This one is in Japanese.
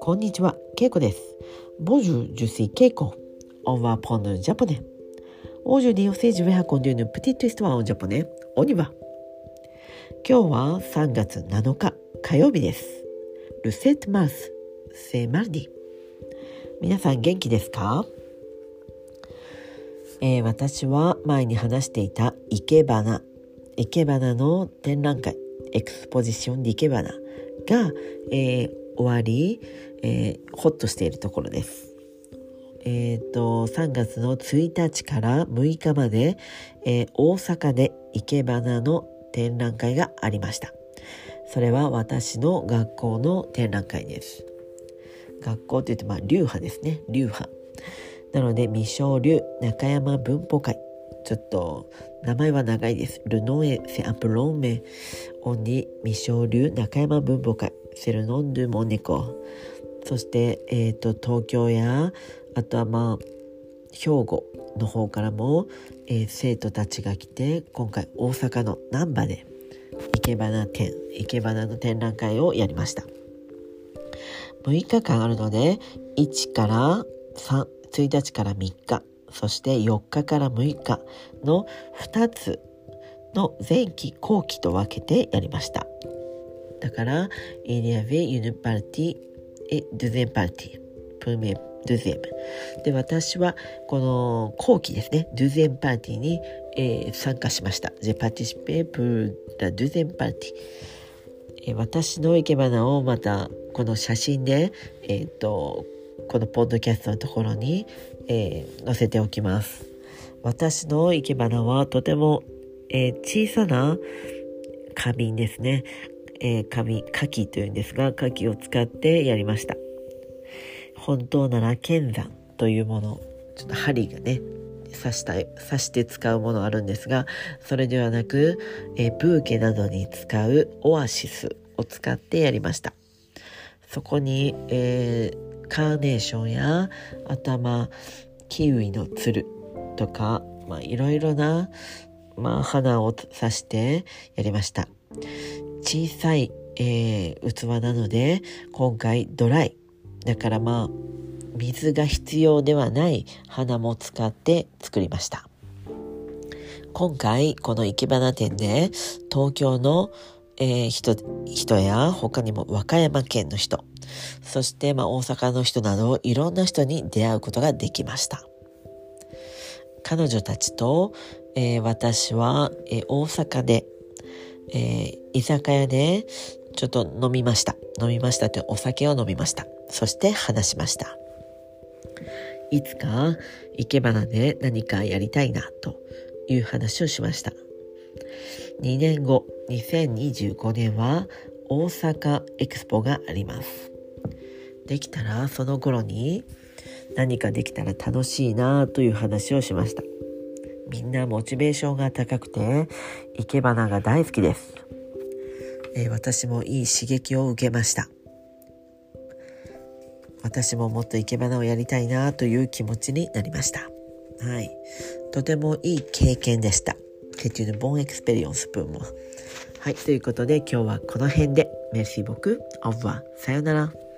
こんにちは、けいこです。 Bonjour, je suis けいこ。On apprend japonais。Aujourd'hui, on continue une petite histoire en japonais。オ。今日は3月7日火曜日です。 Le sept mars, c'est mardi。皆さん元気ですか、え、私は前に話していた生け花生け花の展覧会、エクスポジションで生け花が、えー終わり、えーホッとしているところです。えっ、と、3月の1日から6日まで、えー大阪で生け花の展覧会がありました。それは私の学校の展覧会です。学校というと、まあ、流派ですね。流派。なので、未生流中山文法会。ちょっと、名前は長いです。ルノエ・セアプロンメ。オンに未生流中山文法会。セルノン・ドゥ・モネコ。そして、えっ、と、東京や、あとはまあ、兵庫の方からも、えー生徒たちが来て、今回大阪の難波で、生け花展、生け花の展覧会をやりました。6日間あるので、1から3、1日から3日、そして4日から6日の2つの前期後期と分けてやりました。だから、イリアヴェ・ユヌ・パルティ・エ・ドゥゼン・パルティ、プーメ・ドゥゼム。で、私はこの後期ですね、ドゥゼン・パーティーに、え、参加しました。ジェ・パティシペ・プー・ダ・ドゥゼン・パルティ。私の生け花をまたこの写真で、えー、とこのポッドキャストのところにえー載せておきます。私の生け花はとても、えー小さな花瓶ですね。えー、紙、牡蠣というんですが、牡蠣を使ってやりました。本当なら剣山というもの、ちょっと針がね、刺したい、刺して使うものあるんですが、それではなく、えーブーケなどに使うオアシスを使ってやりました。そこに、えーカーネーションや、あとはまあ、キウイのつるとか、まあ、いろいろな、まあ、花を刺してやりました。小さい、えー器なので、今回ドライ。だからまあ、水が必要ではない花も使って作りました。今回、この生け花店で、東京の、えー人、人や、他にも和歌山県の人、そして、まあ、大阪の人など、いろんな人に出会うことができました。彼女たちと、えー私は、えー大阪で、えー居酒屋でちょっと飲みました。飲みましたってお酒を飲みました。そして話しました。いつか生け花で何かやりたいなという話をしました。2年後、2025年は大阪エクスポがあります。できたらその頃に何かできたら楽しいなという話をしました。みんなモチベーションが高くて、生け花が大好きです。えー私もいい刺激を受けました。私ももっと生け花をやりたいなという気持ちになりました。はい。とてもいい経験でした。C'est une bonne expérience pour moi. はい。ということで今日はこの辺で。Merci beaucoup. Au revoir. さよなら。